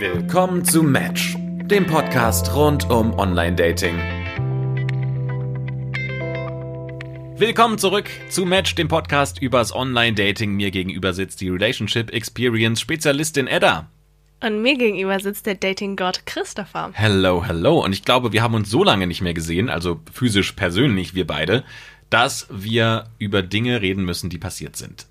Willkommen zu Match, dem Podcast rund um Online-Dating. Willkommen zurück zu Match, dem Podcast übers Online-Dating. Mir gegenüber sitzt die Relationship Experience Spezialistin Edda. Und mir gegenüber sitzt der Dating-Gott Christopher. Hello, hello. Und ich glaube, wir haben uns so lange nicht mehr gesehen, also physisch persönlich, wir beide, dass wir über Dinge reden müssen, die passiert sind.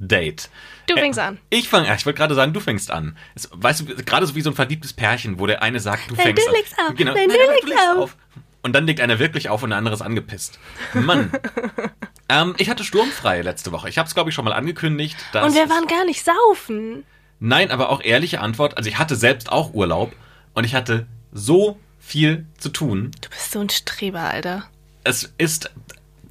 Update. Du fängst an. Ich fange, ich wollte gerade sagen, du fängst an. Es, weißt du, gerade so wie so ein verliebtes Pärchen, wo der eine sagt, du Nein, fängst du an. legst auf. Genau. Nein, du aber legst auf. Und dann legt einer wirklich auf und der andere ist angepisst. Mann. ähm, ich hatte sturmfrei letzte Woche. Ich habe es, glaube ich, schon mal angekündigt. Dass Und wir waren gar nicht saufen. Nein, aber auch ehrliche Antwort. Also ich hatte selbst auch Urlaub und ich hatte so viel zu tun. Du bist so ein Streber, Alter. Es ist,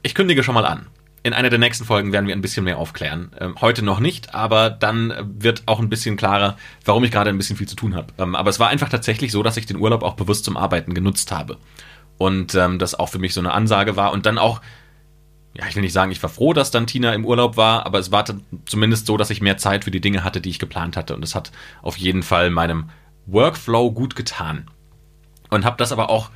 ich kündige schon mal an. In einer der nächsten Folgen werden wir ein bisschen mehr aufklären. Ähm, heute noch nicht, aber dann wird auch ein bisschen klarer, warum ich gerade ein bisschen viel zu tun habe. Ähm, aber es war einfach tatsächlich so, dass ich den Urlaub auch bewusst zum Arbeiten genutzt habe. Und ähm, das auch für mich so eine Ansage war. Und dann auch, ja, ich will nicht sagen, ich war froh, dass dann Tina im Urlaub war, aber es war zumindest so, dass ich mehr Zeit für die Dinge hatte, die ich geplant hatte. Und es hat auf jeden Fall meinem Workflow gut getan. Und habe das aber auch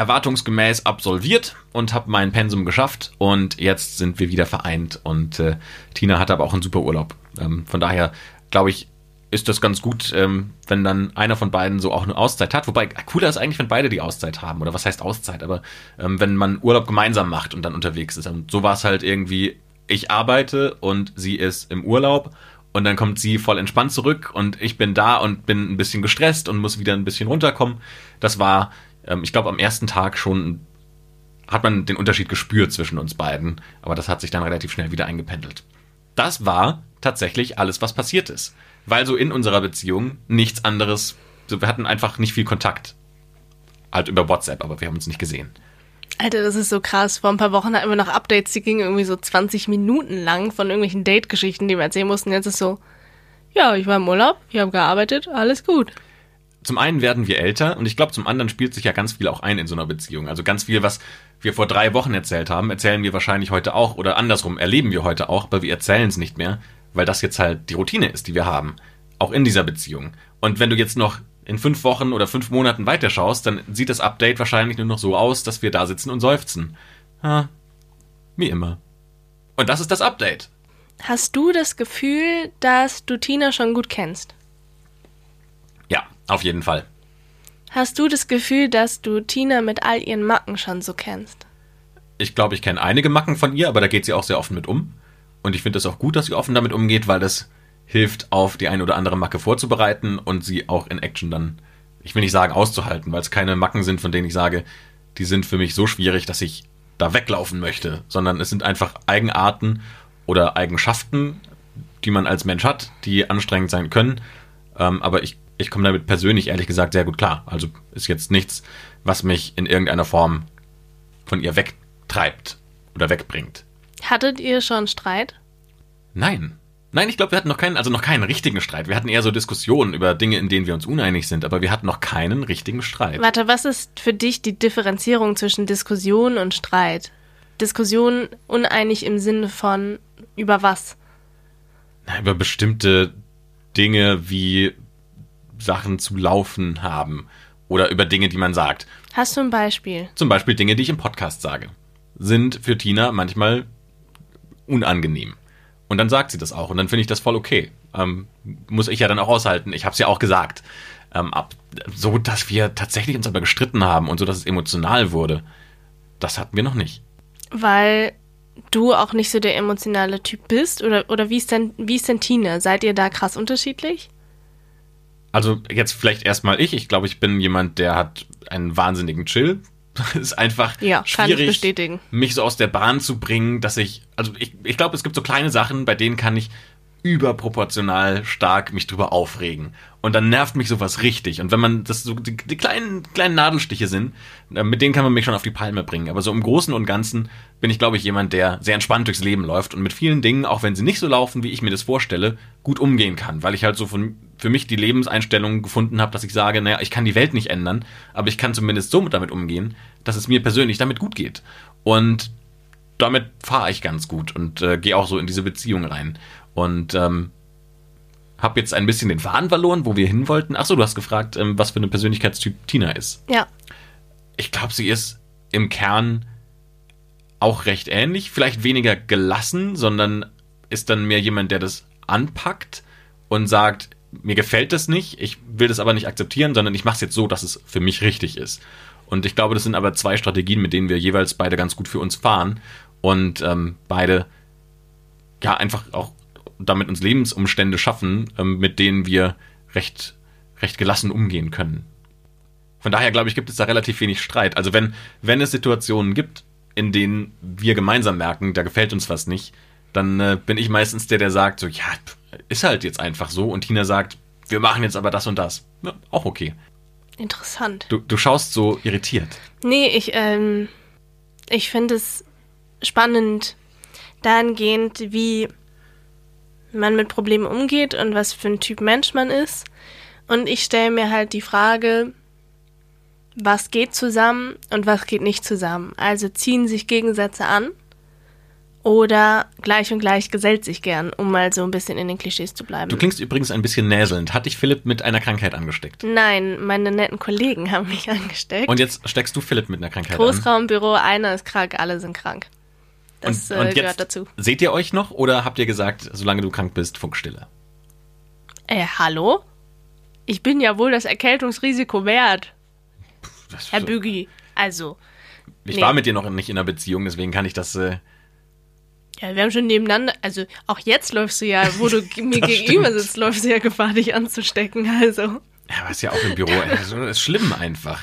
erwartungsgemäß absolviert und habe mein Pensum geschafft und jetzt sind wir wieder vereint und äh, Tina hatte aber auch einen super Urlaub. Ähm, von daher glaube ich, ist das ganz gut, ähm, wenn dann einer von beiden so auch eine Auszeit hat. Wobei cooler ist eigentlich, wenn beide die Auszeit haben. Oder was heißt Auszeit? Aber ähm, wenn man Urlaub gemeinsam macht und dann unterwegs ist. Und so war es halt irgendwie, ich arbeite und sie ist im Urlaub und dann kommt sie voll entspannt zurück und ich bin da und bin ein bisschen gestresst und muss wieder ein bisschen runterkommen. Das war, ähm, ich glaube, am ersten Tag schon hat man den Unterschied gespürt zwischen uns beiden, aber das hat sich dann relativ schnell wieder eingependelt. Das war tatsächlich alles, was passiert ist. Weil so in unserer Beziehung nichts anderes, so wir hatten einfach nicht viel Kontakt. Halt über WhatsApp, aber wir haben uns nicht gesehen. Alter, das ist so krass. Vor ein paar Wochen hatten wir noch Updates, die gingen irgendwie so 20 Minuten lang von irgendwelchen Date-Geschichten, die wir erzählen mussten. Jetzt ist so, ja, ich war im Urlaub, ich habe gearbeitet, alles gut. Zum einen werden wir älter und ich glaube, zum anderen spielt sich ja ganz viel auch ein in so einer Beziehung. Also ganz viel, was wir vor drei Wochen erzählt haben, erzählen wir wahrscheinlich heute auch oder andersrum erleben wir heute auch, aber wir erzählen es nicht mehr, weil das jetzt halt die Routine ist, die wir haben. Auch in dieser Beziehung. Und wenn du jetzt noch in fünf Wochen oder fünf Monaten weiterschaust, dann sieht das Update wahrscheinlich nur noch so aus, dass wir da sitzen und seufzen. Ha, wie immer. Und das ist das Update. Hast du das Gefühl, dass du Tina schon gut kennst? Auf jeden Fall. Hast du das Gefühl, dass du Tina mit all ihren Macken schon so kennst? Ich glaube, ich kenne einige Macken von ihr, aber da geht sie auch sehr offen mit um. Und ich finde es auch gut, dass sie offen damit umgeht, weil das hilft, auf die eine oder andere Macke vorzubereiten und sie auch in Action dann, ich will nicht sagen auszuhalten, weil es keine Macken sind, von denen ich sage, die sind für mich so schwierig, dass ich da weglaufen möchte, sondern es sind einfach Eigenarten oder Eigenschaften, die man als Mensch hat, die anstrengend sein können. Ähm, aber ich, ich komme damit persönlich ehrlich gesagt sehr gut klar. Also ist jetzt nichts, was mich in irgendeiner Form von ihr wegtreibt oder wegbringt. Hattet ihr schon Streit? Nein. Nein, ich glaube, wir hatten noch keinen, also noch keinen richtigen Streit. Wir hatten eher so Diskussionen über Dinge, in denen wir uns uneinig sind, aber wir hatten noch keinen richtigen Streit. Warte, was ist für dich die Differenzierung zwischen Diskussion und Streit? Diskussion uneinig im Sinne von über was? Na, über bestimmte Dinge wie Sachen zu laufen haben oder über Dinge, die man sagt. Hast du ein Beispiel? Zum Beispiel Dinge, die ich im Podcast sage, sind für Tina manchmal unangenehm. Und dann sagt sie das auch und dann finde ich das voll okay. Ähm, muss ich ja dann auch aushalten. Ich habe es ja auch gesagt. Ähm, ab, so, dass wir tatsächlich uns aber gestritten haben und so, dass es emotional wurde, das hatten wir noch nicht. Weil du auch nicht so der emotionale Typ bist? Oder, oder wie, ist denn, wie ist denn Tina? Seid ihr da krass unterschiedlich? Also jetzt vielleicht erstmal ich. Ich glaube, ich bin jemand, der hat einen wahnsinnigen Chill. Es ist einfach Ja, kann ich schwierig, bestätigen. mich so aus der Bahn zu bringen, dass ich, also ich, ich glaube, es gibt so kleine Sachen, bei denen kann ich überproportional stark mich drüber aufregen. Und dann nervt mich sowas richtig. Und wenn man das so die, die kleinen, kleinen Nadelstiche sind, äh, mit denen kann man mich schon auf die Palme bringen. Aber so im Großen und Ganzen bin ich, glaube ich, jemand, der sehr entspannt durchs Leben läuft und mit vielen Dingen, auch wenn sie nicht so laufen, wie ich mir das vorstelle, gut umgehen kann. Weil ich halt so von, für mich die Lebenseinstellung gefunden habe, dass ich sage, naja, ich kann die Welt nicht ändern, aber ich kann zumindest so damit umgehen, dass es mir persönlich damit gut geht. Und damit fahre ich ganz gut und äh, gehe auch so in diese Beziehung rein. Und ähm, habe jetzt ein bisschen den Faden verloren, wo wir hin wollten. Achso, du hast gefragt, ähm, was für eine Persönlichkeitstyp Tina ist. Ja. Ich glaube, sie ist im Kern auch recht ähnlich. Vielleicht weniger gelassen, sondern ist dann mehr jemand, der das anpackt und sagt, mir gefällt das nicht, ich will das aber nicht akzeptieren, sondern ich mache es jetzt so, dass es für mich richtig ist. Und ich glaube, das sind aber zwei Strategien, mit denen wir jeweils beide ganz gut für uns fahren und ähm, beide ja einfach auch damit uns Lebensumstände schaffen, ähm, mit denen wir recht, recht gelassen umgehen können. Von daher glaube ich, gibt es da relativ wenig Streit. Also wenn, wenn es Situationen gibt, in denen wir gemeinsam merken, da gefällt uns was nicht, dann äh, bin ich meistens der, der sagt, so, ja, ist halt jetzt einfach so. Und Tina sagt, wir machen jetzt aber das und das. Ja, auch okay. Interessant. Du, du schaust so irritiert. Nee, ich, ähm, ich finde es spannend dahingehend, wie man mit Problemen umgeht und was für ein Typ Mensch man ist. Und ich stelle mir halt die Frage, was geht zusammen und was geht nicht zusammen. Also ziehen sich Gegensätze an oder gleich und gleich gesellt sich gern, um mal so ein bisschen in den Klischees zu bleiben. Du klingst übrigens ein bisschen näselnd. Hat dich Philipp mit einer Krankheit angesteckt? Nein, meine netten Kollegen haben mich angesteckt. Und jetzt steckst du Philipp mit einer Krankheit an? Großraumbüro, einer ist krank, alle sind krank. Das und, äh, und gehört jetzt dazu. Seht ihr euch noch oder habt ihr gesagt, solange du krank bist, Funkstille? Äh, hallo? Ich bin ja wohl das Erkältungsrisiko wert, Das- Herr Bügi. Also, Ich nee. war mit dir noch nicht in einer Beziehung, deswegen kann ich das. Äh, ja, wir haben schon nebeneinander, also auch jetzt läufst du ja, wo du mir gegenüber stimmt. sitzt, läufst du ja Gefahr, dich anzustecken. Also, ja, aber ist ja auch im Büro. Das ist schlimm einfach.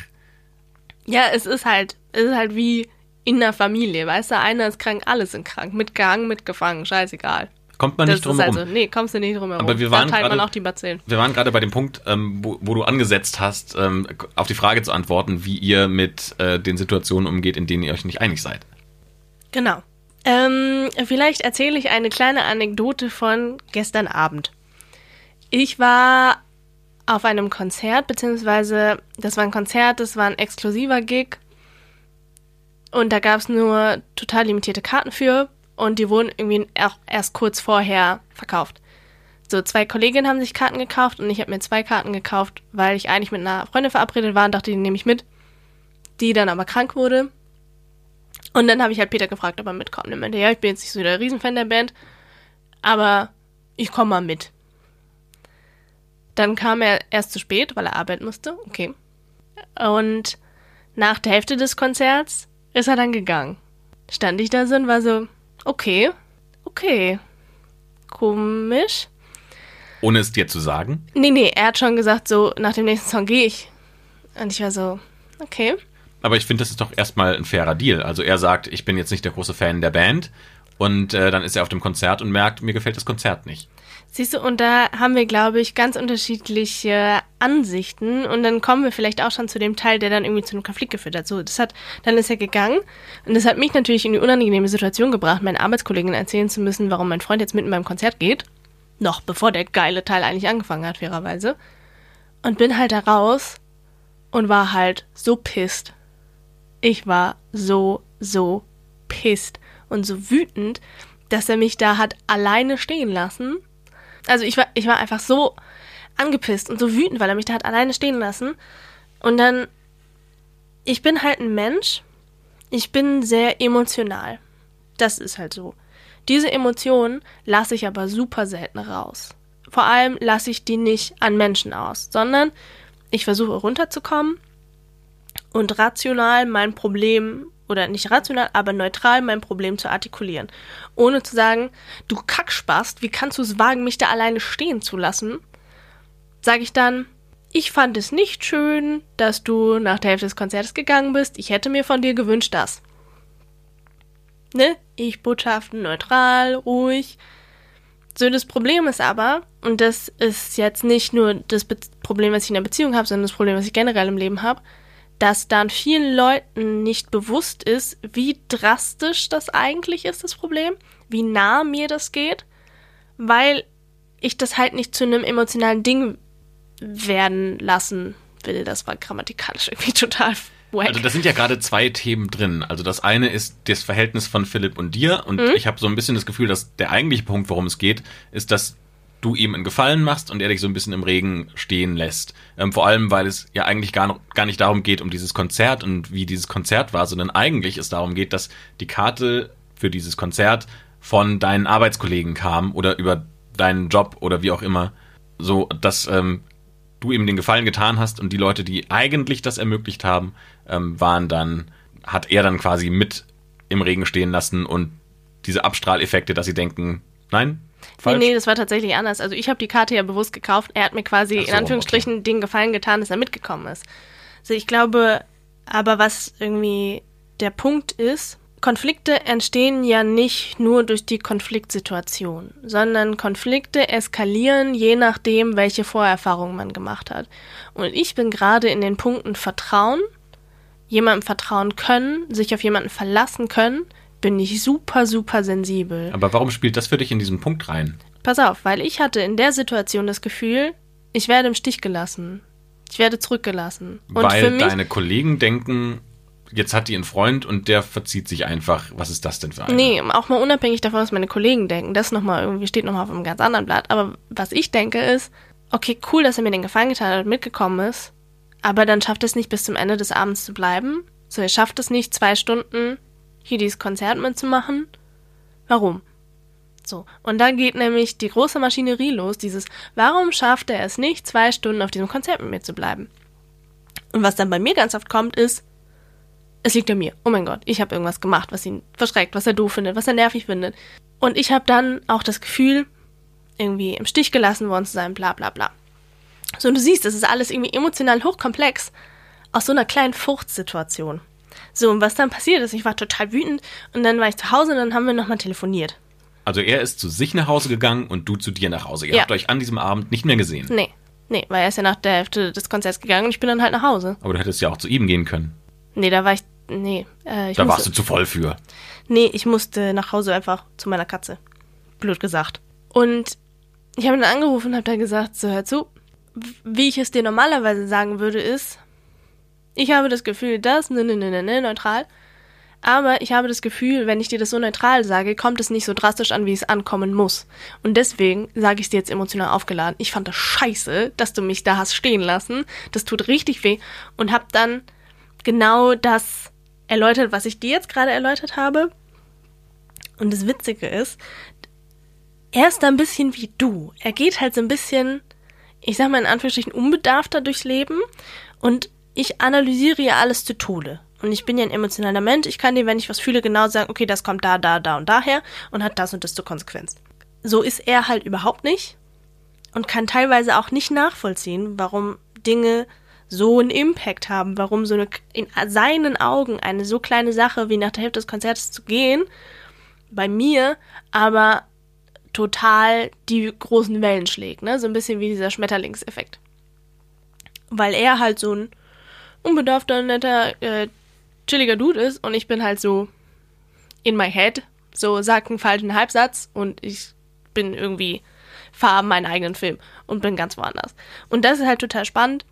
ja, es ist halt, es ist halt wie in einer Familie, weißt du, einer ist krank, alle sind krank, mitgehangen, mitgefangen, scheißegal. Kommt man Das nicht drum ist herum. also, nee, kommst du nicht drum herum. Aber wir waren da teilt man gerade- auch die Bazillen. Wir waren gerade bei dem Punkt, ähm, wo, wo du angesetzt hast, ähm, auf die Frage zu antworten, wie ihr mit äh, den Situationen umgeht, in denen ihr euch nicht einig seid. Genau. Ähm, vielleicht erzähle ich eine kleine Anekdote von gestern Abend. Ich war auf einem Konzert, beziehungsweise das war ein Konzert, das war ein exklusiver Gig. Und da gab es nur total limitierte Karten für und die wurden irgendwie erst kurz vorher verkauft. So, zwei Kolleginnen haben sich Karten gekauft und ich habe mir zwei Karten gekauft, weil ich eigentlich mit einer Freundin verabredet war und dachte, die nehme ich mit. Die dann aber krank wurde und dann habe ich halt Peter gefragt, ob er mitkommt. Er meinte, ja, ich bin jetzt nicht so der Riesenfan der Band, aber ich komme mal mit. Dann kam er erst zu spät, weil er arbeiten musste. Okay. Und nach der Hälfte des Konzerts ist er dann gegangen. Stand ich da so und war so, okay, okay, komisch. Ohne es dir zu sagen. Nee, nee, er hat schon gesagt, so, nach dem nächsten Song gehe ich. Und ich war so, okay. Aber ich finde, das ist doch erstmal ein fairer Deal. Also er sagt, ich bin jetzt nicht der große Fan der Band. Und äh, dann ist er auf dem Konzert und merkt, mir gefällt das Konzert nicht. Siehst du, und da haben wir, glaube ich, ganz unterschiedliche Ansichten. Und dann kommen wir vielleicht auch schon zu dem Teil, der dann irgendwie zu einem Konflikt geführt hat. So, das hat, dann ist er gegangen. Und das hat mich natürlich in die unangenehme Situation gebracht, meinen Arbeitskollegen erzählen zu müssen, warum mein Freund jetzt mitten beim Konzert geht. Noch bevor der geile Teil eigentlich angefangen hat, fairerweise. Und bin halt da raus und war halt so pisst. Ich war so, so pisst und so wütend, dass er mich da hat alleine stehen lassen. Also ich war, ich war einfach so angepisst und so wütend, weil er mich da hat alleine stehen lassen. Und dann, ich bin halt ein Mensch. Ich bin sehr emotional. Das ist halt so. Diese Emotionen lasse ich aber super selten raus. Vor allem lasse ich die nicht an Menschen aus, sondern ich versuche runterzukommen und rational mein Problem oder nicht rational, aber neutral mein Problem zu artikulieren. Ohne zu sagen, du Kackspast, wie kannst du es wagen, mich da alleine stehen zu lassen? Sage ich dann, ich fand es nicht schön, dass du nach der Hälfte des Konzertes gegangen bist. Ich hätte mir von dir gewünscht, dass. Ne? Ich botschaften neutral, ruhig. So, das Problem ist aber, und das ist jetzt nicht nur das Be Problem, was ich in der Beziehung habe, sondern das Problem, was ich generell im Leben habe, dass dann vielen Leuten nicht bewusst ist, wie drastisch das eigentlich ist, das Problem, wie nah mir das geht, weil ich das halt nicht zu einem emotionalen Ding werden lassen will. Das war grammatikalisch irgendwie total wack. Also da sind ja gerade zwei Themen drin. Also das eine ist das Verhältnis von Philipp und dir. Und Mhm. ich habe so ein bisschen das Gefühl, dass der eigentliche Punkt, worum es geht, ist, dass du ihm einen Gefallen machst und er dich so ein bisschen im Regen stehen lässt. Ähm, vor allem, weil es ja eigentlich gar, noch, gar nicht darum geht, um dieses Konzert und wie dieses Konzert war, sondern eigentlich es darum geht, dass die Karte für dieses Konzert von deinen Arbeitskollegen kam oder über deinen Job oder wie auch immer. So, dass ähm, du ihm den Gefallen getan hast und die Leute, die eigentlich das ermöglicht haben, ähm, waren dann, hat er dann quasi mit im Regen stehen lassen und diese Abstrahleffekte, dass sie denken, nein, Falsch? Nee, nee, das war tatsächlich anders. Also ich habe die Karte ja bewusst gekauft. Er hat mir quasi so, in Anführungsstrichen okay. den Gefallen getan, dass er mitgekommen ist. Also ich glaube, aber was irgendwie der Punkt ist, Konflikte entstehen ja nicht nur durch die Konfliktsituation, sondern Konflikte eskalieren je nachdem, welche Vorerfahrungen man gemacht hat. Und ich bin gerade in den Punkten Vertrauen, jemandem vertrauen können, sich auf jemanden verlassen können, bin ich super, super sensibel. Aber warum spielt das für dich in diesen Punkt rein? Pass auf, weil ich hatte in der Situation das Gefühl, ich werde im Stich gelassen. Ich werde zurückgelassen. Und weil mich, deine Kollegen denken, jetzt hat die einen Freund und der verzieht sich einfach. Was ist das denn für ein? Nee, auch mal unabhängig davon, was meine Kollegen denken. Das noch mal irgendwie steht nochmal auf einem ganz anderen Blatt. Aber was ich denke ist, okay, cool, dass er mir den Gefallen getan hat und mitgekommen ist. Aber dann schafft es nicht bis zum Ende des Abends zu bleiben. So, er schafft es nicht, zwei Stunden hier dieses Konzert mitzumachen. Warum? So, und dann geht nämlich die große Maschinerie los, dieses, warum schafft er es nicht, zwei Stunden auf diesem Konzert mit mir zu bleiben? Und was dann bei mir ganz oft kommt, ist, es liegt an mir. Oh mein Gott, ich habe irgendwas gemacht, was ihn verschreckt, was er doof findet, was er nervig findet. Und ich habe dann auch das Gefühl, irgendwie im Stich gelassen worden zu sein, bla bla bla. So, und du siehst, das ist alles irgendwie emotional hochkomplex aus so einer kleinen Furchtsituation. So, und was dann passiert ist, ich war total wütend und dann war ich zu Hause und dann haben wir nochmal telefoniert. Also er ist zu sich nach Hause gegangen und du zu dir nach Hause. Ihr ja. habt euch an diesem Abend nicht mehr gesehen. Nee. Nee, weil er ist ja nach der Hälfte des Konzerts gegangen und ich bin dann halt nach Hause. Aber du hättest ja auch zu ihm gehen können. Nee, da war ich. Nee. Äh, ich da musste, warst du zu voll für. Nee, ich musste nach Hause einfach zu meiner Katze. Blöd gesagt. Und ich habe ihn dann angerufen und habe dann gesagt: So, hör zu. Wie ich es dir normalerweise sagen würde, ist, ich habe das Gefühl, dass, ne, ne, ne, ne, ne, neutral. Aber ich habe das Gefühl, wenn ich dir das so neutral sage, kommt es nicht so drastisch an, wie es ankommen muss. Und deswegen sage ich es dir jetzt emotional aufgeladen. Ich fand das scheiße, dass du mich da hast stehen lassen. Das tut richtig weh. Und hab dann genau das erläutert, was ich dir jetzt gerade erläutert habe. Und das Witzige ist, er ist da ein bisschen wie du. Er geht halt so ein bisschen, ich sag mal in Anführungsstrichen, unbedarfter durchs Leben und ich analysiere ja alles zu Tode. Und ich bin ja ein emotionaler Mensch. Ich kann dir, wenn ich was fühle, genau sagen, okay, das kommt da, da, da und daher und hat das und das zur Konsequenz. So ist er halt überhaupt nicht und kann teilweise auch nicht nachvollziehen, warum Dinge so einen Impact haben, warum so eine, in seinen Augen eine so kleine Sache wie nach der Hälfte des Konzerts zu gehen, bei mir aber total die großen Wellen schlägt, ne? So ein bisschen wie dieser Schmetterlingseffekt. Weil er halt so ein unbedarfter, netter, äh, chilliger Dude ist und ich bin halt so in my head, so sagt einen falschen Halbsatz und ich bin irgendwie, fahre meinen eigenen Film und bin ganz woanders. Und das ist halt total spannend,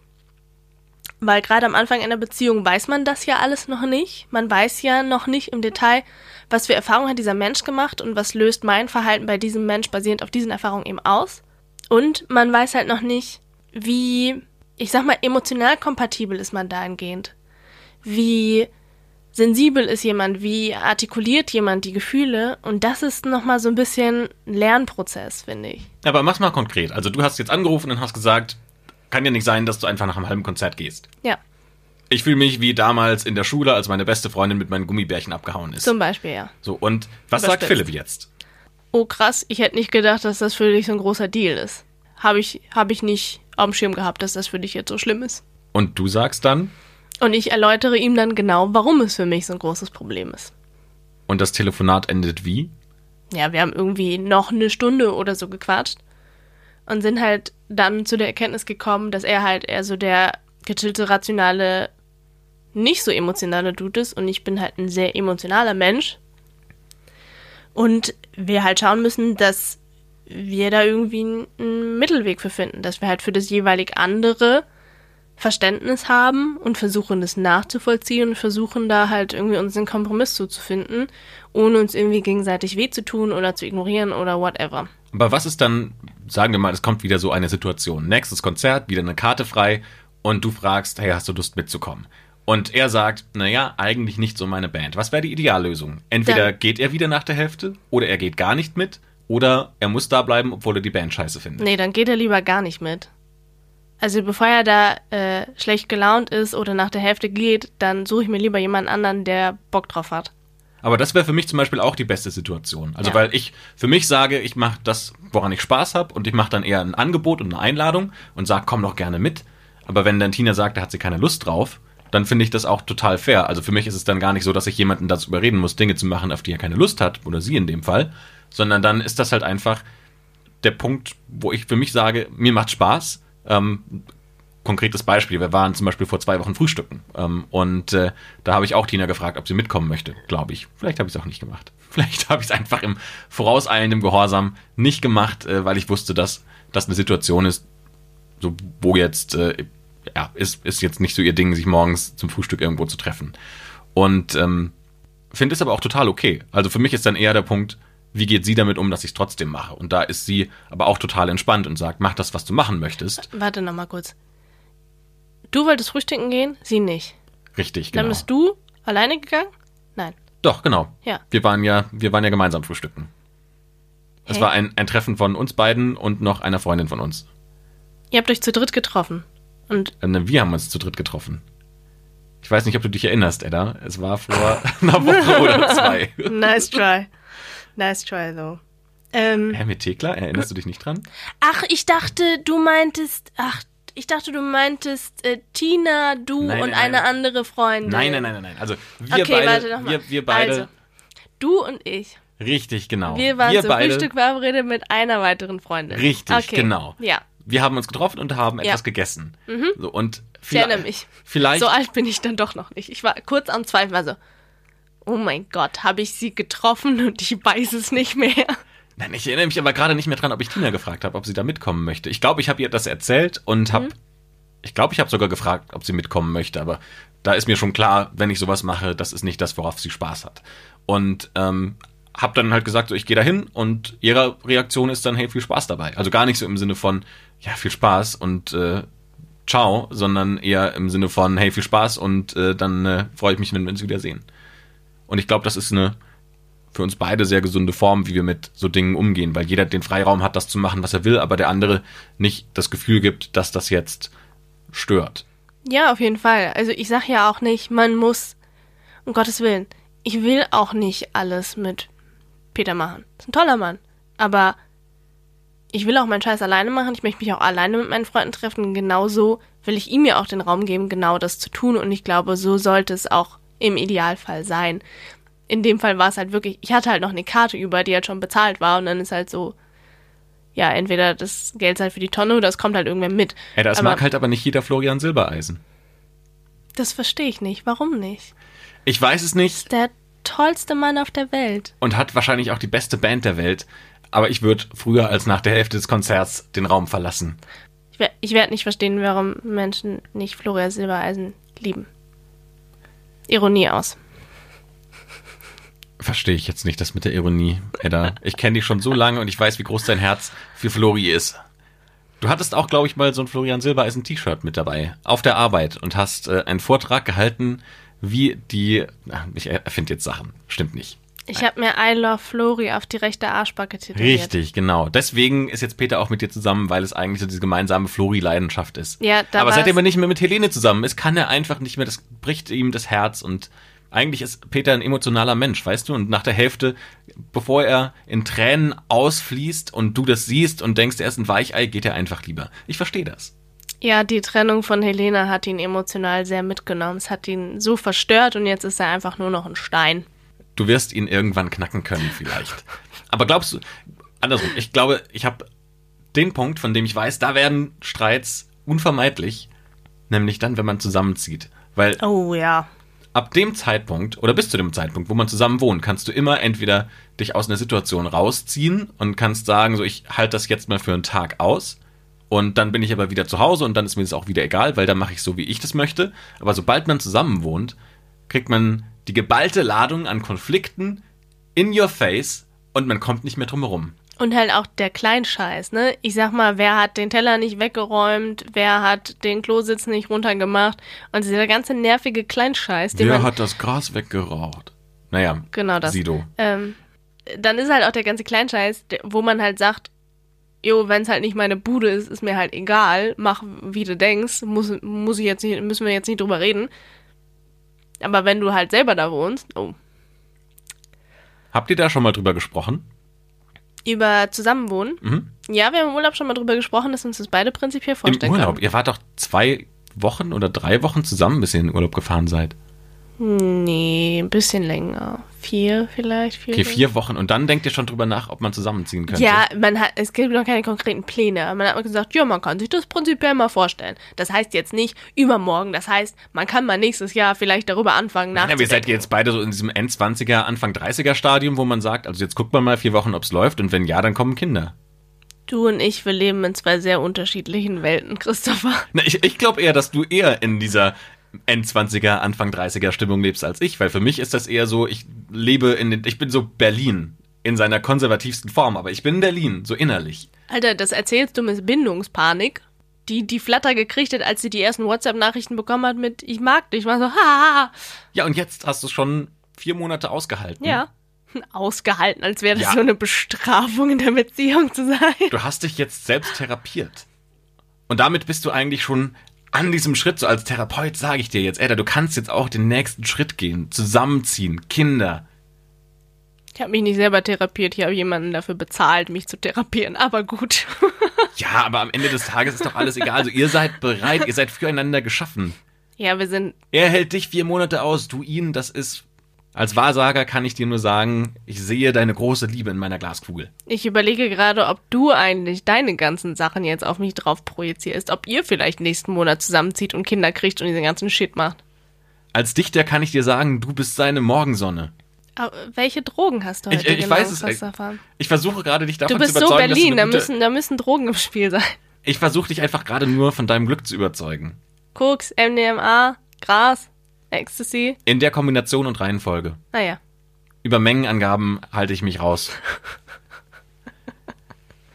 weil gerade am Anfang einer Beziehung weiß man das ja alles noch nicht. Man weiß ja noch nicht im Detail, was für Erfahrungen hat dieser Mensch gemacht und was löst mein Verhalten bei diesem Mensch basierend auf diesen Erfahrungen eben aus. Und man weiß halt noch nicht, wie ich sag mal, emotional kompatibel ist man dahingehend. Wie sensibel ist jemand, wie artikuliert jemand die Gefühle und das ist nochmal so ein bisschen ein Lernprozess, finde ich. Aber mach's mal konkret. Also du hast jetzt angerufen und hast gesagt, kann ja nicht sein, dass du einfach nach einem halben Konzert gehst. Ja. Ich fühle mich wie damals in der Schule, als meine beste Freundin mit meinen Gummibärchen abgehauen ist. Zum Beispiel, ja. So, und was sagt Philipp jetzt? Oh krass, ich hätte nicht gedacht, dass das für dich so ein großer Deal ist. Habe ich, hab ich nicht auf dem Schirm gehabt, dass das für dich jetzt so schlimm ist. Und du sagst dann? Und ich erläutere ihm dann genau, warum es für mich so ein großes Problem ist. Und das Telefonat endet wie? Ja, wir haben irgendwie noch eine Stunde oder so gequatscht und sind halt dann zu der Erkenntnis gekommen, dass er halt eher so der gechillte, rationale, nicht so emotionale Dude ist und ich bin halt ein sehr emotionaler Mensch. Und wir halt schauen müssen, dass wir da irgendwie einen Mittelweg für finden, dass wir halt für das jeweilig andere Verständnis haben und versuchen, das nachzuvollziehen und versuchen da halt irgendwie unseren Kompromiss zuzufinden, ohne uns irgendwie gegenseitig weh zu tun oder zu ignorieren oder whatever. Aber was ist dann, sagen wir mal, es kommt wieder so eine Situation. Nächstes Konzert, wieder eine Karte frei und du fragst, hey, hast du Lust mitzukommen? Und er sagt, naja, eigentlich nicht so meine Band. Was wäre die Ideallösung? Entweder Dann- geht er wieder nach der Hälfte oder er geht gar nicht mit oder er muss da bleiben, obwohl er die Band scheiße findet. Nee, dann geht er lieber gar nicht mit. Also bevor er da äh, schlecht gelaunt ist oder nach der Hälfte geht, dann suche ich mir lieber jemanden anderen, der Bock drauf hat. Aber das wäre für mich zum Beispiel auch die beste Situation. Also Ja. weil ich für mich sage, ich mache das, woran ich Spaß habe und ich mache dann eher ein Angebot und eine Einladung und sage, komm doch gerne mit. Aber wenn dann Tina sagt, da hat sie keine Lust drauf, dann finde ich das auch total fair. Also für mich ist es dann gar nicht so, dass ich jemanden dazu überreden muss, Dinge zu machen, auf die er keine Lust hat, oder sie in dem Fall, sondern dann ist das halt einfach der Punkt, wo ich für mich sage, mir macht Spaß. Ähm, konkretes Beispiel, wir waren zum Beispiel vor zwei Wochen frühstücken ähm, und äh, da habe ich auch Tina gefragt, ob sie mitkommen möchte, glaube ich. Vielleicht habe ich es auch nicht gemacht. Vielleicht habe ich es einfach im vorauseilenden Gehorsam nicht gemacht, äh, weil ich wusste, dass das eine Situation ist, so wo jetzt äh, ja ist ist jetzt nicht so ihr Ding, sich morgens zum Frühstück irgendwo zu treffen. Und ähm, finde es aber auch total okay. Also für mich ist dann eher der Punkt, wie geht sie damit um, dass ich es trotzdem mache? Und da ist sie aber auch total entspannt und sagt, mach das, was du machen möchtest. Warte noch mal kurz. Du wolltest frühstücken gehen, sie nicht. Richtig, Dann genau. bist du alleine gegangen? Nein. Doch, genau. Ja. Wir waren ja, wir waren ja gemeinsam frühstücken. Es Hä? war ein, ein Treffen von uns beiden und noch einer Freundin von uns. Ihr habt euch zu dritt getroffen. Und Äh, ne, Wir haben uns zu dritt getroffen. Ich weiß nicht, ob du dich erinnerst, Edda. Es war vor einer Woche oder zwei. nice try. Nice try, though. Ähm, Hä, mit Thekla? Erinnerst du dich nicht dran? ach, ich dachte, du meintest, ach, ich dachte, du meintest äh, Tina, du Nein, und nein, eine nein. andere Freundin. Nein, nein, nein, nein, nein. Also wir Okay, beide, wir, wir beide, Also, du und ich. richtig, genau. Wir waren zum beide, Frühstück verabredet mit einer weiteren Freundin. Richtig, okay. genau. Ja, Wir haben uns getroffen und haben Ja. Mhm. etwas gegessen. So, und ich erinnere vielleicht- mich. Vielleicht, So alt bin ich dann doch noch nicht. Ich war kurz am Zweifel, war so, oh mein Gott, habe ich sie getroffen und ich weiß es nicht mehr. Nein, ich erinnere mich aber gerade nicht mehr dran, ob ich Tina gefragt habe, ob sie da mitkommen möchte. Ich glaube, ich habe ihr das erzählt und habe, ich glaube, ich habe sogar gefragt, ob sie mitkommen möchte. Aber da ist mir schon klar, wenn ich sowas mache, das ist nicht das, worauf sie Spaß hat. Und ähm, habe dann halt gesagt, so ich gehe da hin und ihre Reaktion ist dann, hey, viel Spaß dabei. Also gar nicht so im Sinne von, ja, viel Spaß und äh, ciao, sondern eher im Sinne von, hey, viel Spaß und äh, dann äh, freue ich mich, wenn wir uns wiedersehen. Und ich glaube, das ist eine für uns beide sehr gesunde Form, wie wir mit so Dingen umgehen, weil jeder den Freiraum hat, das zu machen, was er will, aber der andere nicht das Gefühl gibt, dass das jetzt stört. Ja, auf jeden Fall. Also ich sag ja auch nicht, man muss, um Gottes Willen, ich will auch nicht alles mit Peter machen. Ist ein toller Mann. Aber ich will auch meinen Scheiß alleine machen. Ich möchte mich auch alleine mit meinen Freunden treffen. Genauso will ich ihm ja auch den Raum geben, genau das zu tun. Und ich glaube, so sollte es auch im Idealfall sein. In dem Fall war es halt wirklich, ich hatte halt noch eine Karte über, die halt schon bezahlt war. Und dann ist halt so, ja, entweder das Geld ist halt für die Tonne oder es kommt halt irgendwer mit. Ey, das Aber- mag halt aber nicht jeder Florian Silbereisen. Das verstehe ich nicht. Warum nicht? Ich weiß es nicht Der tollste Mann auf der Welt. und hat wahrscheinlich auch die beste Band der Welt, aber ich würde früher als nach der Hälfte des Konzerts den Raum verlassen. Ich werde nicht verstehen, warum Menschen nicht Florian Silbereisen lieben. Ironie aus. Verstehe ich jetzt nicht, das mit der Ironie, Edda. Ich kenne dich schon so lange und ich weiß, wie groß dein Herz für Flori ist. Du hattest auch, glaube ich, mal so ein Florian Silbereisen T-Shirt mit dabei, auf der Arbeit und hast äh, einen Vortrag gehalten, wie die, ich erfinde jetzt Sachen, stimmt nicht. Ich habe mir I Love Flori auf die rechte Arschbacke tätowiert. Richtig, genau. Deswegen ist jetzt Peter auch mit dir zusammen, weil es eigentlich so diese gemeinsame Flori-Leidenschaft ist. Ja, da Aber seitdem er nicht mehr mit Helene zusammen ist, kann er einfach nicht mehr, das bricht ihm das Herz und eigentlich ist Peter ein emotionaler Mensch, weißt du? Und nach der Hälfte, bevor er in Tränen ausfließt und du das siehst und denkst, er ist ein Weichei, geht er einfach lieber. Ich verstehe das. Ja, die Trennung von Helena hat ihn emotional sehr mitgenommen. Es hat ihn so verstört und jetzt ist er einfach nur noch ein Stein. Du wirst ihn irgendwann knacken können, vielleicht. Aber glaubst du, andersrum, ich glaube, ich habe den Punkt, von dem ich weiß, da werden Streits unvermeidlich, nämlich dann, wenn man zusammenzieht. Weil Oh ja. ab dem Zeitpunkt oder bis zu dem Zeitpunkt, wo man zusammen wohnt, kannst du immer entweder dich aus einer Situation rausziehen und kannst sagen, so ich halte das jetzt mal für einen Tag aus und dann bin ich aber wieder zu Hause und dann ist mir das auch wieder egal, weil dann mache ich so, wie ich das möchte. Aber sobald man zusammen wohnt, kriegt man die geballte Ladung an Konflikten in your face und man kommt nicht mehr drum herum. Und halt auch der Kleinscheiß, ne? Ich sag mal, wer hat den Teller nicht weggeräumt, wer hat den Klositz nicht runtergemacht und dieser ganze nervige Kleinscheiß, den Wer hat das Gras weggeraucht? Naja, genau das. Sido. Ähm, dann ist halt auch der ganze Kleinscheiß, wo man halt sagt, jo, wenn es halt nicht meine Bude ist, ist mir halt egal, mach wie du denkst, muss, muss ich jetzt nicht, müssen wir jetzt nicht drüber reden. Aber wenn du halt selber da wohnst, oh, Habt ihr da schon mal drüber gesprochen? über Zusammenwohnen. Mhm. Ja, wir haben im Urlaub schon mal drüber gesprochen, dass uns das beide prinzipiell Im vorstellen Urlaub. können. Ihr wart doch zwei Wochen oder drei Wochen zusammen, bis ihr in den Urlaub gefahren seid. Nee, ein bisschen länger. Vier vielleicht, vier. Okay, vier Wochen. Und dann denkt ihr schon drüber nach, ob man zusammenziehen könnte. Ja, man hat, es gibt noch keine konkreten Pläne. Man hat gesagt, ja, man kann sich das prinzipiell mal vorstellen. Das heißt jetzt nicht übermorgen. Das heißt, man kann mal nächstes Jahr vielleicht darüber anfangen Nein, aber ihr nachzudenken. seid jetzt beide so in diesem End-20er, Anfang 30er Stadium, wo man sagt, also jetzt guckt man mal vier Wochen, ob es läuft und wenn ja, dann kommen Kinder. Du und ich, wir leben in zwei sehr unterschiedlichen Welten, Christopher. Na, ich ich glaube eher, dass du eher in dieser End-20er, Anfang 30er Stimmung lebst als ich, weil für mich ist das eher so, ich lebe in den, ich bin so Berlin in seiner konservativsten Form, aber ich bin Berlin, so innerlich. Alter, das erzählst du mit Bindungspanik. Die, die Flatter gekriegt hat, als sie die ersten WhatsApp-Nachrichten bekommen hat mit Ich mag dich. War so, ha, Ja, und jetzt hast du schon vier Monate ausgehalten. ja. Ausgehalten, als wäre das Ja. so eine Bestrafung in der Beziehung zu sein. Du hast dich jetzt selbst therapiert. Und damit bist du eigentlich schon an diesem Schritt, so als Therapeut sage ich dir jetzt, Edda, du kannst jetzt auch den nächsten Schritt gehen, zusammenziehen, Kinder. Ich habe mich nicht selber therapiert, ich habe jemanden dafür bezahlt, mich zu therapieren, aber gut. Ja, aber am Ende des Tages ist doch alles egal. Also ihr seid bereit, ihr seid füreinander geschaffen. ja, wir sind, Er hält dich vier Monate aus, du ihn, das ist. Als Wahrsager kann ich dir nur sagen, ich sehe deine große Liebe in meiner Glaskugel. ich überlege gerade, ob du eigentlich deine ganzen Sachen jetzt auf mich drauf projizierst, ob ihr vielleicht nächsten Monat zusammenzieht und Kinder kriegt und diesen ganzen Shit macht. Als Dichter kann ich dir sagen, du bist seine Morgensonne. Aber welche Drogen hast du Ich- heute ich genau, weiß es, Christopher? Ich versuche gerade dich davon Du bist zu so überzeugen, du Berlin, eine da gute, müssen, da müssen Drogen im Spiel sein. Ich versuche dich einfach gerade nur von deinem Glück zu überzeugen. Koks, MDMA, Gras, Ecstasy. In der Kombination und Reihenfolge. Naja. Über Mengenangaben halte ich mich raus.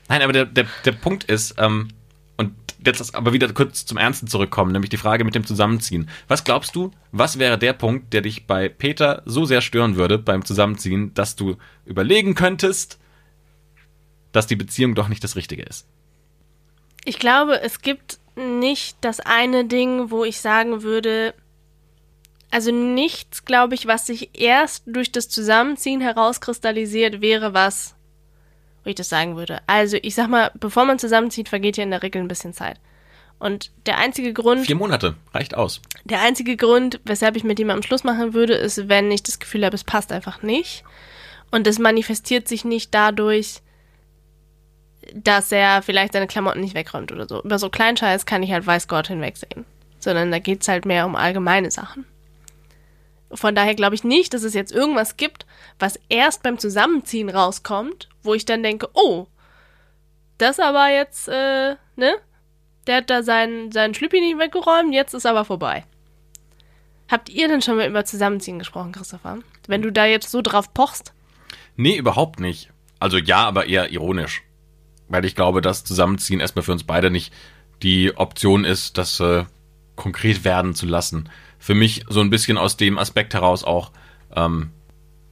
Nein, aber der, der, der Punkt ist, ähm, und jetzt aber wieder kurz zum Ernsten zurückkommen, nämlich die Frage mit dem Zusammenziehen. Was glaubst du, was wäre der Punkt, der dich bei Peter so sehr stören würde beim Zusammenziehen, dass du überlegen könntest, dass die Beziehung doch nicht das Richtige ist? Ich glaube, es gibt nicht das eine Ding, wo ich sagen würde, also nichts, glaube ich, was sich erst durch das Zusammenziehen herauskristallisiert, wäre was, wo ich das sagen würde. Also ich sag mal, bevor man zusammenzieht, vergeht ja in der Regel ein bisschen Zeit. Und der einzige Grund, Vier Monate, reicht aus. der einzige Grund, weshalb ich mit jemandem Schluss machen würde, ist, wenn ich das Gefühl habe, es passt einfach nicht. Und es manifestiert sich nicht dadurch, dass er vielleicht seine Klamotten nicht wegräumt oder so. Über so Kleinscheiß kann ich halt weiß Gott hinwegsehen. Sondern da geht's halt mehr um allgemeine Sachen. Von daher glaube ich nicht, dass es jetzt irgendwas gibt, was erst beim Zusammenziehen rauskommt, wo ich dann denke, oh, das aber jetzt, äh, ne? Der hat da seinen, seinen Schlüppi nicht weggeräumt, jetzt ist aber vorbei. Habt ihr denn schon mal über Zusammenziehen gesprochen, Christopher? Wenn du da jetzt so drauf pochst? Nee, überhaupt nicht. Also ja, aber eher ironisch. Weil ich glaube, dass Zusammenziehen erstmal für uns beide nicht die Option ist, das äh, konkret werden zu lassen. Für mich so ein bisschen aus dem Aspekt heraus auch, ähm,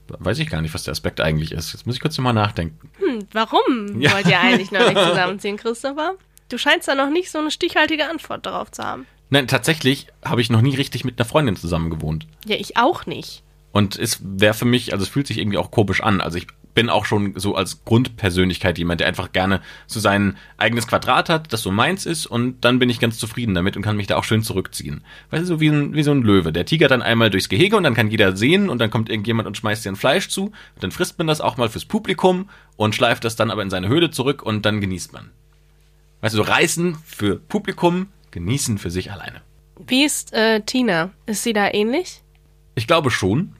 weiß ich gar nicht, was der Aspekt eigentlich ist. Jetzt muss ich kurz mal nachdenken. Hm, warum Ja. wollt ihr eigentlich noch nicht zusammenziehen, Christopher? Du scheinst da noch nicht so eine stichhaltige Antwort darauf zu haben. Nein, tatsächlich habe ich noch nie richtig mit einer Freundin zusammen gewohnt. Ja, ich auch nicht. Und es wäre für mich, also es fühlt sich irgendwie auch komisch an. Also ich bin auch schon so als Grundpersönlichkeit jemand, der einfach gerne so sein eigenes Quadrat hat, das so meins ist und dann bin ich ganz zufrieden damit und kann mich da auch schön zurückziehen. Weißt du, so wie, ein, wie so ein Löwe. Der tigert dann einmal durchs Gehege und dann kann jeder sehen und dann kommt irgendjemand und schmeißt dir ein Fleisch zu dann frisst man das auch mal fürs Publikum und schleift das dann aber in seine Höhle zurück und dann genießt man. Weißt du, so reißen für Publikum, genießen für sich alleine. Wie ist äh, Tina? Ist sie da ähnlich? Ich glaube schon.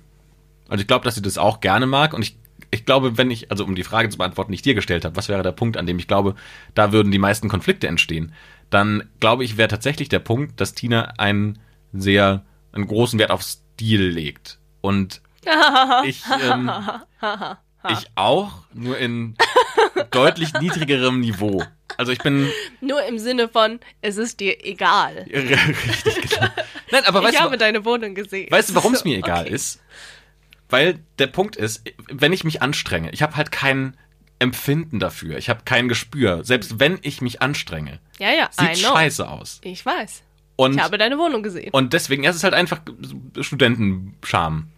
Also ich glaube, dass sie das auch gerne mag. Und ich, ich glaube, wenn ich, also um die Frage zu beantworten, die ich dir gestellt habe, was wäre der Punkt, an dem ich glaube, da würden die meisten Konflikte entstehen, dann glaube ich, wäre tatsächlich der Punkt, dass Tina einen sehr, einen großen Wert auf Stil legt. Und ich, ähm, ich auch, nur in deutlich niedrigerem Niveau. Also ich bin Nur im Sinne von, es ist dir egal. richtig genau. Nein, aber weißt ich du, habe deine Wohnung gesehen. Weißt du, warum es mir egal okay. ist? Weil der Punkt ist, wenn ich mich anstrenge, ich habe halt kein Empfinden dafür, ich habe kein Gespür. Selbst wenn ich mich anstrenge, Ja, ja, sieht scheiße aus. Ich weiß. Und, Ich habe deine Wohnung gesehen. und deswegen, es ist halt einfach Studentenscham.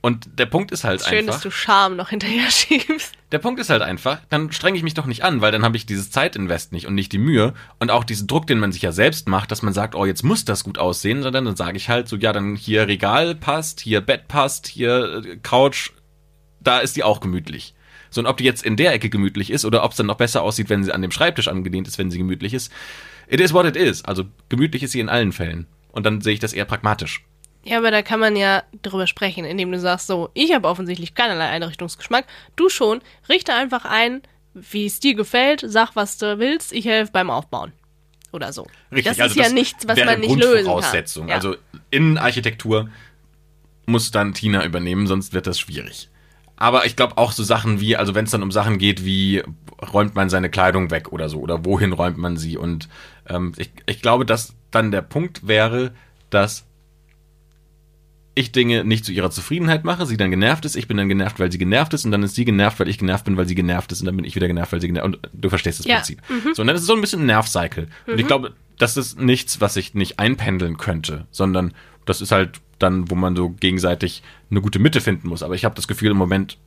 Und der Punkt ist halt Schön, einfach. dass du Charme noch hinterher schiebst. Der Punkt ist halt einfach, dann strenge ich mich doch nicht an, weil dann habe ich dieses Zeitinvest nicht und nicht die Mühe und auch diesen Druck, den man sich ja selbst macht, dass man sagt, oh, jetzt muss das gut aussehen, sondern dann sage ich halt so, ja, dann hier Regal passt, hier Bett passt, hier äh, Couch, da ist die auch gemütlich. So, und ob die jetzt in der Ecke gemütlich ist oder ob es dann noch besser aussieht, wenn sie an dem Schreibtisch angelehnt ist, wenn sie gemütlich ist, it is what it is. Also gemütlich ist sie in allen Fällen. Und dann sehe ich das eher pragmatisch. Ja, aber da kann man ja drüber sprechen, indem du sagst, so, ich habe offensichtlich keinerlei Einrichtungsgeschmack, du schon, richte einfach ein, wie es dir gefällt, sag, was du willst, ich helfe beim Aufbauen. Oder so. Richtig, das also ist ja nichts, was man nicht lösen kann. Ja. Also Innenarchitektur muss dann Tina übernehmen, sonst wird das schwierig. Aber ich glaube auch so Sachen wie, also wenn es dann um Sachen geht, wie räumt man seine Kleidung weg oder so, oder wohin räumt man sie? Und ähm, ich, ich glaube, dass dann der Punkt wäre, dass ich Dinge nicht zu ihrer Zufriedenheit mache, sie dann genervt ist, ich bin dann genervt, weil sie genervt ist und dann ist sie genervt, weil ich genervt bin, weil sie genervt ist und dann bin ich wieder genervt, weil sie genervt und du verstehst das Ja. Prinzip. So, und dann ist es so ein bisschen ein Nervcycle. Und ich glaube, das ist nichts, was ich nicht einpendeln könnte, sondern das ist halt dann, wo man so gegenseitig eine gute Mitte finden muss. Aber ich habe das Gefühl, im Moment,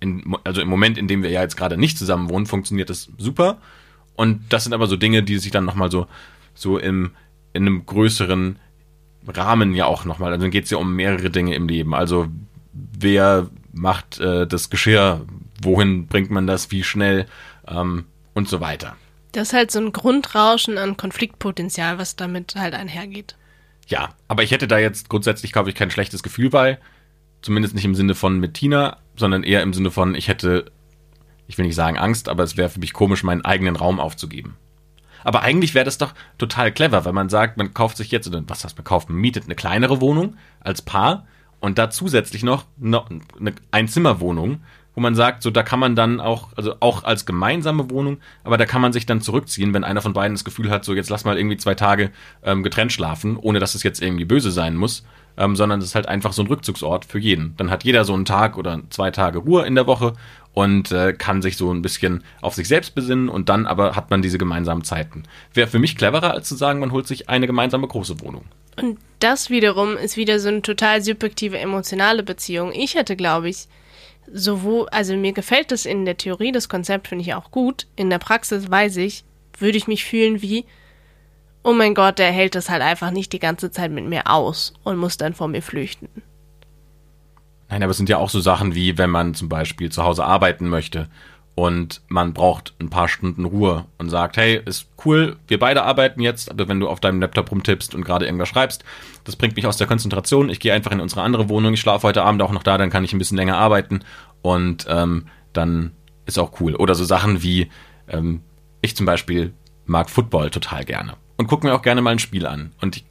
in, also im Moment, in dem wir ja jetzt gerade nicht zusammen wohnen, funktioniert das super. Und das sind aber so Dinge, die sich dann nochmal so, so im, in einem größeren Rahmen ja auch nochmal. Also dann geht es ja um mehrere Dinge im Leben. Also wer macht äh, das Geschirr, wohin bringt man das, wie schnell ähm, und so weiter. Das ist halt so ein Grundrauschen an Konfliktpotenzial, was damit halt einhergeht. Ja, aber ich hätte da jetzt grundsätzlich, glaube ich, kein schlechtes Gefühl bei. Zumindest nicht im Sinne von mit Tina, sondern eher im Sinne von, ich hätte, ich will nicht sagen Angst, aber es wäre für mich komisch, meinen eigenen Raum aufzugeben. Aber eigentlich wäre das doch total clever, wenn man sagt, man kauft sich jetzt, oder was heißt man kauft, man mietet eine kleinere Wohnung als Paar und da zusätzlich noch, eine Einzimmerwohnung, wo man sagt, so da kann man dann auch, also auch als gemeinsame Wohnung, aber da kann man sich dann zurückziehen, wenn einer von beiden das Gefühl hat, so jetzt lass mal irgendwie zwei Tage ähm, getrennt schlafen, ohne dass es jetzt irgendwie böse sein muss, ähm, sondern es ist halt einfach so ein Rückzugsort für jeden. Dann hat jeder so einen Tag oder zwei Tage Ruhe in der Woche und äh, kann sich so ein bisschen auf sich selbst besinnen und dann aber hat man diese gemeinsamen Zeiten. Wäre für mich cleverer, als zu sagen, man holt sich eine gemeinsame große Wohnung. Und das wiederum ist wieder so eine total subjektive emotionale Beziehung. Ich hätte, glaube ich, sowohl, also mir gefällt das in der Theorie, das Konzept finde ich auch gut. In der Praxis weiß ich, würde ich mich fühlen wie, oh mein Gott, der hält das halt einfach nicht die ganze Zeit mit mir aus und muss dann vor mir flüchten. Nein, aber es sind ja auch so Sachen wie, wenn man zum Beispiel zu Hause arbeiten möchte und man braucht ein paar Stunden Ruhe und sagt, hey, ist cool, wir beide arbeiten jetzt, aber wenn du auf deinem Laptop rumtippst und gerade irgendwas schreibst, das bringt mich aus der Konzentration, ich gehe einfach in unsere andere Wohnung, ich schlafe heute Abend auch noch da, dann kann ich ein bisschen länger arbeiten und ähm, dann ist auch cool. Oder so Sachen wie, ähm, ich zum Beispiel mag Football total gerne und gucke mir auch gerne mal ein Spiel an. Und ich,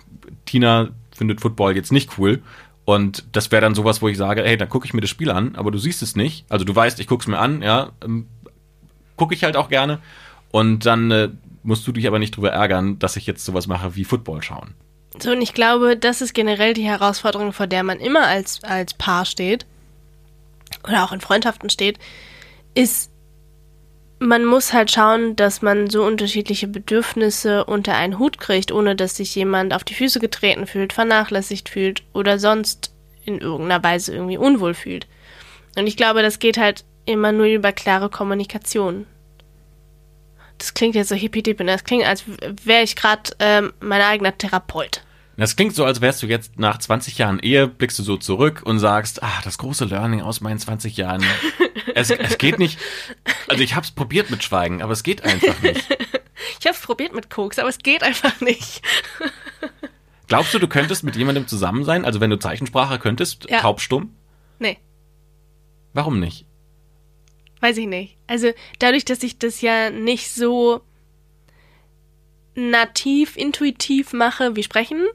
Tina findet Football jetzt nicht cool. Und das wäre dann sowas, wo ich sage, hey, dann gucke ich mir das Spiel an, aber du siehst es nicht. Also du weißt, ich gucke es mir an, ja, ähm, gucke ich halt auch gerne. Und dann äh, musst du dich aber nicht drüber ärgern, dass ich jetzt sowas mache wie Football schauen. So, und ich glaube, das ist generell die Herausforderung, vor der man immer als, als Paar steht oder auch in Freundschaften steht, ist, man muss halt schauen, dass man so unterschiedliche Bedürfnisse unter einen Hut kriegt, ohne dass sich jemand auf die Füße getreten fühlt, vernachlässigt fühlt oder sonst in irgendeiner Weise irgendwie unwohl fühlt. Und ich glaube, das geht halt immer nur über klare Kommunikation. Das klingt jetzt so hippie das klingt, als wäre ich gerade ähm, mein eigener Therapeut. Das klingt so, als wärst du jetzt nach 20 Jahren Ehe, blickst du so zurück und sagst, ah, das große Learning aus meinen 20 Jahren. es, es geht nicht. Also ich hab's probiert mit Schweigen, aber es geht einfach nicht. Ich habe es probiert mit Koks, aber es geht einfach nicht. Glaubst du, du könntest mit jemandem zusammen sein? Also wenn du Zeichensprache könntest, Ja. taubstumm? Nee, Warum nicht? weiß ich nicht. Also dadurch, dass ich das ja nicht so nativ, intuitiv mache wie sprechen,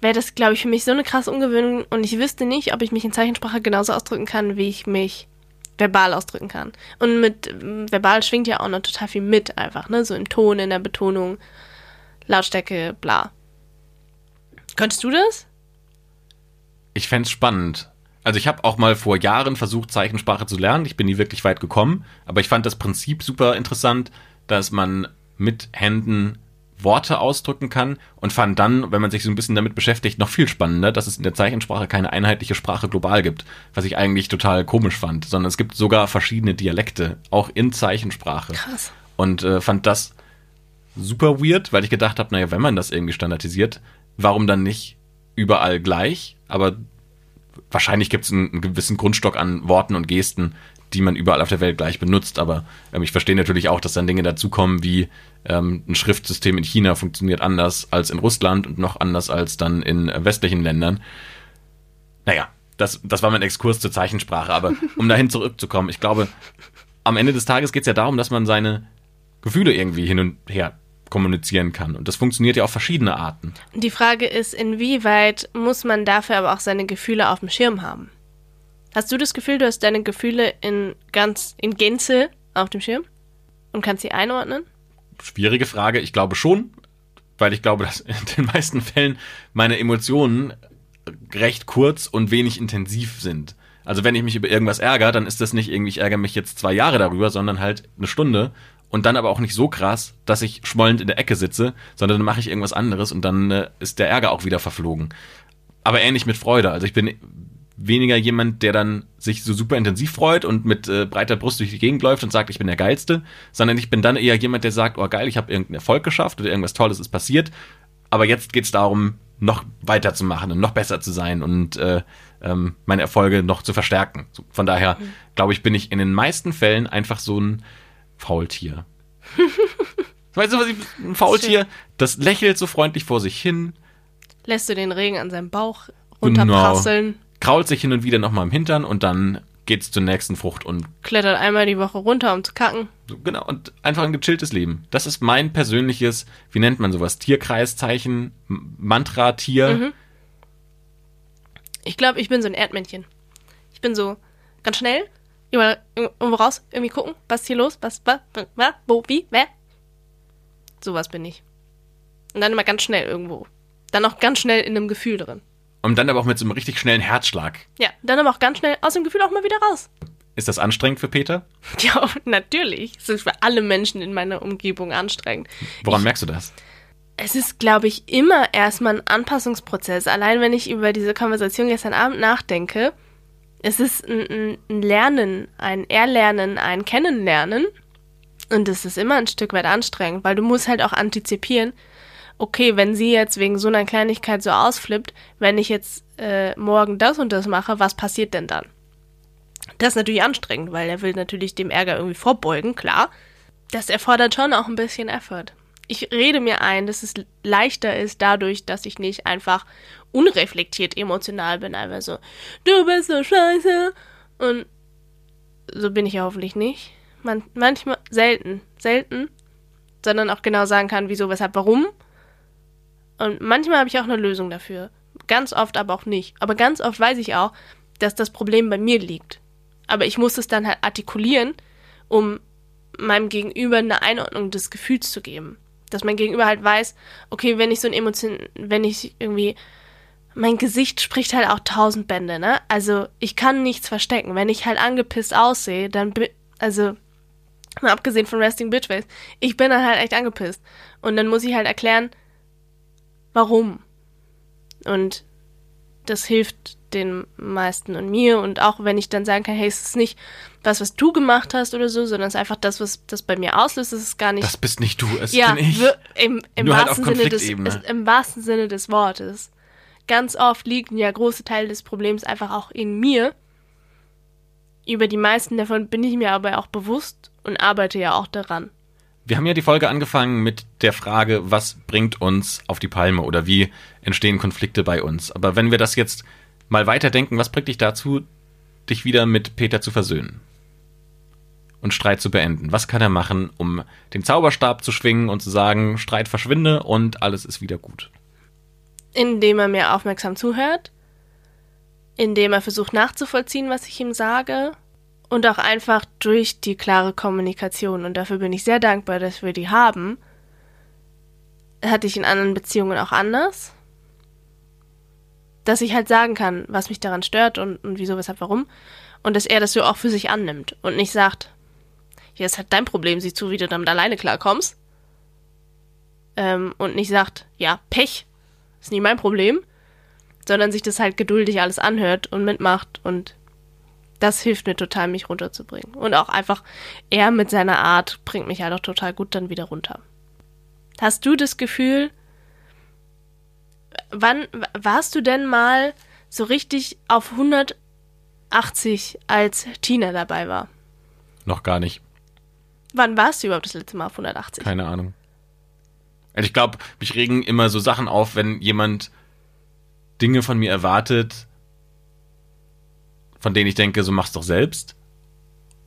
wäre das, glaube ich, für mich so eine krasse Ungewöhnung und ich wüsste nicht, ob ich mich in Zeichensprache genauso ausdrücken kann, wie ich mich verbal ausdrücken kann. Und mit ähm, verbal schwingt ja auch noch total viel mit einfach, ne? So im Ton, in der Betonung, Lautstärke, bla. Könntest du das? Ich fände spannend. Also ich habe auch mal vor Jahren versucht, Zeichensprache zu lernen. Ich bin nie wirklich weit gekommen, aber ich fand das Prinzip super interessant, dass man mit Händen Worte ausdrücken kann und fand dann, wenn man sich so ein bisschen damit beschäftigt, noch viel spannender, dass es in der Zeichensprache keine einheitliche Sprache global gibt, was ich eigentlich total komisch fand, sondern es gibt sogar verschiedene Dialekte, auch in Zeichensprache. Krass. Und äh, fand das super weird, weil ich gedacht habe, naja, wenn man das irgendwie standardisiert, warum dann nicht überall gleich? Aber wahrscheinlich gibt es einen, einen gewissen Grundstock an Worten und Gesten, die man überall auf der Welt gleich benutzt. Aber ähm, ich verstehe natürlich auch, dass dann Dinge dazukommen wie ähm, ein Schriftsystem in China funktioniert anders als in Russland und noch anders als dann in äh, westlichen Ländern. Naja, das, das war mein Exkurs zur Zeichensprache. Aber um dahin zurückzukommen, ich glaube, am Ende des Tages geht es ja darum, dass man seine Gefühle irgendwie hin und her kommunizieren kann. Und das funktioniert ja auf verschiedene Arten. Die Frage ist, inwieweit muss man dafür aber auch seine Gefühle auf dem Schirm haben? Hast du das Gefühl, du hast deine Gefühle in ganz in Gänze auf dem Schirm und kannst sie einordnen? Schwierige Frage. Ich glaube schon, weil ich glaube, dass in den meisten Fällen meine Emotionen recht kurz und wenig intensiv sind. Also wenn ich mich über irgendwas ärgere, dann ist das nicht irgendwie, ich ärgere mich jetzt zwei Jahre darüber, sondern halt eine Stunde und dann aber auch nicht so krass, dass ich schmollend in der Ecke sitze, sondern dann mache ich irgendwas anderes und dann äh, ist der Ärger auch wieder verflogen. Aber ähnlich mit Freude. Also ich bin weniger jemand, der dann sich so super intensiv freut und mit äh, breiter Brust durch die Gegend läuft und sagt, ich bin der Geilste, sondern ich bin dann eher jemand, der sagt, oh geil, ich habe irgendeinen Erfolg geschafft oder irgendwas Tolles ist passiert, aber jetzt geht's darum, noch weiterzumachen und noch besser zu sein und äh, ähm, meine Erfolge noch zu verstärken. Von daher, mhm. glaube ich, bin ich in den meisten Fällen einfach so ein Faultier. weißt du, was ich, ein Faultier, das lächelt so freundlich vor sich hin. Lässt du den Regen an seinem Bauch runterprasseln. Genau. Krault sich hin und wieder nochmal im Hintern und dann geht's zur nächsten Frucht und klettert einmal die Woche runter, um zu kacken. Genau, und einfach ein gechilltes Leben. Das ist mein persönliches, wie nennt man sowas, Tierkreiszeichen, Mantra-Tier. Mhm. Ich glaube, ich bin so ein Erdmännchen. Ich bin so ganz schnell, Überall irgendwo raus, irgendwie gucken, was ist hier los, was, was, was, wo, wie, wer. Sowas bin ich. Und dann immer ganz schnell irgendwo. Dann auch ganz schnell in einem Gefühl drin. Und dann aber auch mit so einem richtig schnellen Herzschlag. Ja, dann aber auch ganz schnell aus dem Gefühl auch mal wieder raus. Ist das anstrengend für Peter? Ja, natürlich. Es ist für alle Menschen in meiner Umgebung anstrengend. Woran ich, merkst du das? Es ist, glaube ich, immer erstmal ein Anpassungsprozess. Allein wenn ich über diese Konversation gestern Abend nachdenke, es ist ein, ein Lernen, ein Erlernen, ein Kennenlernen. Und es ist immer ein Stück weit anstrengend, weil du musst halt auch antizipieren, okay, wenn sie jetzt wegen so einer Kleinigkeit so ausflippt, wenn ich jetzt äh, morgen das und das mache, was passiert denn dann? Das ist natürlich anstrengend, weil er will natürlich dem Ärger irgendwie vorbeugen, klar. Das erfordert schon auch ein bisschen Effort ich rede mir ein, dass es leichter ist dadurch, dass ich nicht einfach unreflektiert emotional bin, einfach so, du bist so scheiße. Und so bin ich ja hoffentlich nicht. Man, manchmal, selten, selten, sondern auch genau sagen kann, wieso, weshalb, warum. Und manchmal habe ich auch eine Lösung dafür. Ganz oft aber auch nicht. Aber ganz oft weiß ich auch, dass das Problem bei mir liegt. Aber ich muss es dann halt artikulieren, um meinem Gegenüber eine Einordnung des Gefühls zu geben dass mein Gegenüber halt weiß, okay, wenn ich so ein Emotion, wenn ich irgendwie, mein Gesicht spricht halt auch tausend Bände, ne? Also ich kann nichts verstecken. Wenn ich halt angepisst aussehe, dann, also, mal abgesehen von Resting Bitchface, ich bin dann halt echt angepisst. Und dann muss ich halt erklären, warum. Und das hilft den meisten und mir. Und auch wenn ich dann sagen kann, hey, es ist nicht was, was du gemacht hast oder so, sondern es ist einfach das, was das bei mir auslöst. Es ist gar nicht. Das bist nicht du, es ja, bin ich. Im, im, Nur halt wahrsten Sinne des, ist, im wahrsten Sinne des Wortes. Ganz oft liegen ja große Teile des Problems einfach auch in mir. Über die meisten davon bin ich mir aber auch bewusst und arbeite ja auch daran. Wir haben ja die Folge angefangen mit der Frage, was bringt uns auf die Palme oder wie entstehen Konflikte bei uns. Aber wenn wir das jetzt mal weiterdenken, was bringt dich dazu, dich wieder mit Peter zu versöhnen? Und Streit zu beenden. Was kann er machen, um den Zauberstab zu schwingen und zu sagen, Streit verschwinde und alles ist wieder gut? Indem er mir aufmerksam zuhört, indem er versucht nachzuvollziehen, was ich ihm sage Und auch einfach durch die klare Kommunikation. Und dafür bin ich sehr dankbar, dass wir die haben. Hatte ich in anderen Beziehungen auch anders. Dass ich halt sagen kann, was mich daran stört und, und wieso, weshalb, warum. Und dass er das so auch für sich annimmt und nicht sagt, ja, ist halt dein Problem, sieh zu, wie du damit alleine klarkommst. Ähm, und nicht sagt, ja, Pech, ist nie mein Problem, sondern sich das halt geduldig alles anhört und mitmacht und das hilft mir total, mich runterzubringen. Und auch einfach, er mit seiner Art bringt mich halt auch total gut dann wieder runter. Hast du das Gefühl, wann warst du denn mal so richtig auf 180, als Tina dabei war? Noch gar nicht. Wann warst du überhaupt das letzte Mal auf 180? Keine Ahnung. Also ich glaube, mich regen immer so Sachen auf, wenn jemand Dinge von mir erwartet, von denen ich denke, so mach's doch selbst.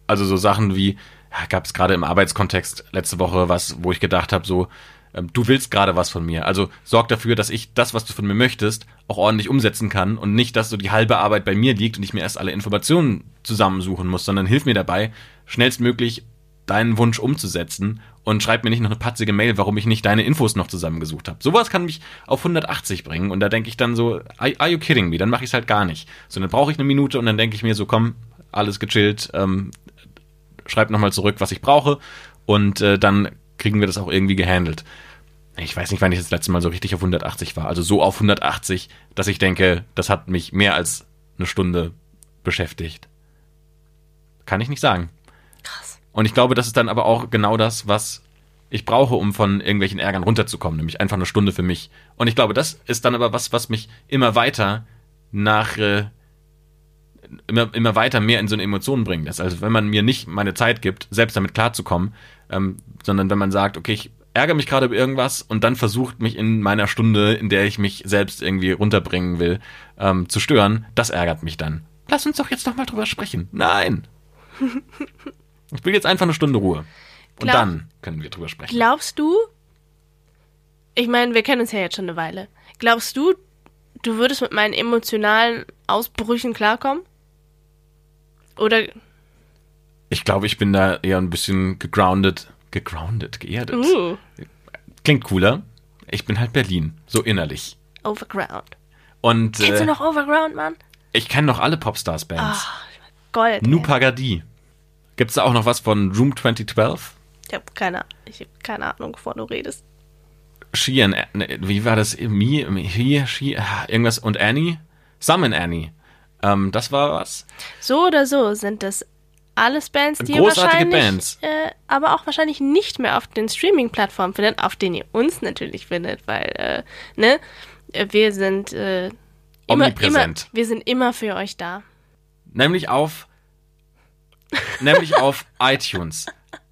Also so Sachen wie, ja, gab es gerade im Arbeitskontext letzte Woche was, wo ich gedacht habe, so, ähm, du willst gerade was von mir. Also sorg dafür, dass ich das, was du von mir möchtest, auch ordentlich umsetzen kann und nicht, dass so die halbe Arbeit bei mir liegt und ich mir erst alle Informationen zusammensuchen muss, sondern hilf mir dabei, schnellstmöglich deinen Wunsch umzusetzen und schreib mir nicht noch eine patzige Mail, warum ich nicht deine Infos noch zusammengesucht habe. Sowas kann mich auf 180 bringen und da denke ich dann so, are, you kidding me? Dann mache ich es halt gar nicht. So, dann brauche ich eine Minute und dann denke ich mir so, komm, alles gechillt, ähm, schreib nochmal zurück, was ich brauche und äh, dann kriegen wir das auch irgendwie gehandelt. Ich weiß nicht, wann ich das letzte Mal so richtig auf 180 war. Also so auf 180, dass ich denke, das hat mich mehr als eine Stunde beschäftigt. Kann ich nicht sagen. Und ich glaube, das ist dann aber auch genau das, was ich brauche, um von irgendwelchen Ärgern runterzukommen, nämlich einfach eine Stunde für mich. Und ich glaube, das ist dann aber was, was mich immer weiter nach äh, immer, immer weiter mehr in so eine Emotion bringen lässt. Also wenn man mir nicht meine Zeit gibt, selbst damit klarzukommen, ähm, sondern wenn man sagt, okay, ich ärgere mich gerade über irgendwas und dann versucht mich in meiner Stunde, in der ich mich selbst irgendwie runterbringen will, ähm, zu stören, das ärgert mich dann. Lass uns doch jetzt noch mal drüber sprechen. Nein. Ich will jetzt einfach eine Stunde Ruhe. Und Glaub, dann können wir drüber sprechen. Glaubst du, ich meine, wir kennen uns ja jetzt schon eine Weile. Glaubst du, du würdest mit meinen emotionalen Ausbrüchen klarkommen? Oder. Ich glaube, ich bin da eher ein bisschen gegroundet. Gegroundet, geerdet. Uh. Klingt cooler. Ich bin halt Berlin. So innerlich. Overground. Und. Kennst äh, du noch Overground, Mann? Ich kenne noch alle Popstars-Bands. Oh, Gold. Nupagadi. Gibt es da auch noch was von Room 2012? Ich habe keine, ich hab keine Ahnung, wovon du redest. She and, ne, wie war das? Me, he, she, ah, irgendwas und Annie? Summon Annie. Ähm, das war was. So oder so sind das alles Bands, die ihr wahrscheinlich, Bands. Äh, aber auch wahrscheinlich nicht mehr auf den Streaming-Plattformen findet, auf denen ihr uns natürlich findet, weil, äh, ne, wir sind äh, immer, immer, wir sind immer für euch da. Nämlich auf nämlich auf iTunes,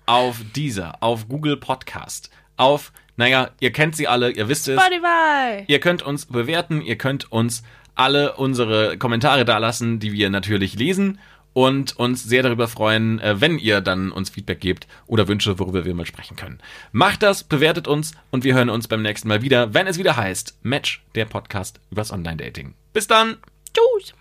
auf Deezer, auf Google Podcast, auf, naja, ihr kennt sie alle, ihr wisst es. Spotify. Ihr könnt uns bewerten, ihr könnt uns alle unsere Kommentare dalassen, die wir natürlich lesen und uns sehr darüber freuen, äh, wenn ihr dann uns Feedback gebt oder Wünsche, worüber wir mal sprechen können. Macht das, bewertet uns und wir hören uns beim nächsten Mal wieder, wenn es wieder heißt Match, der Podcast übers Online-Dating. Bis dann. Tschüss.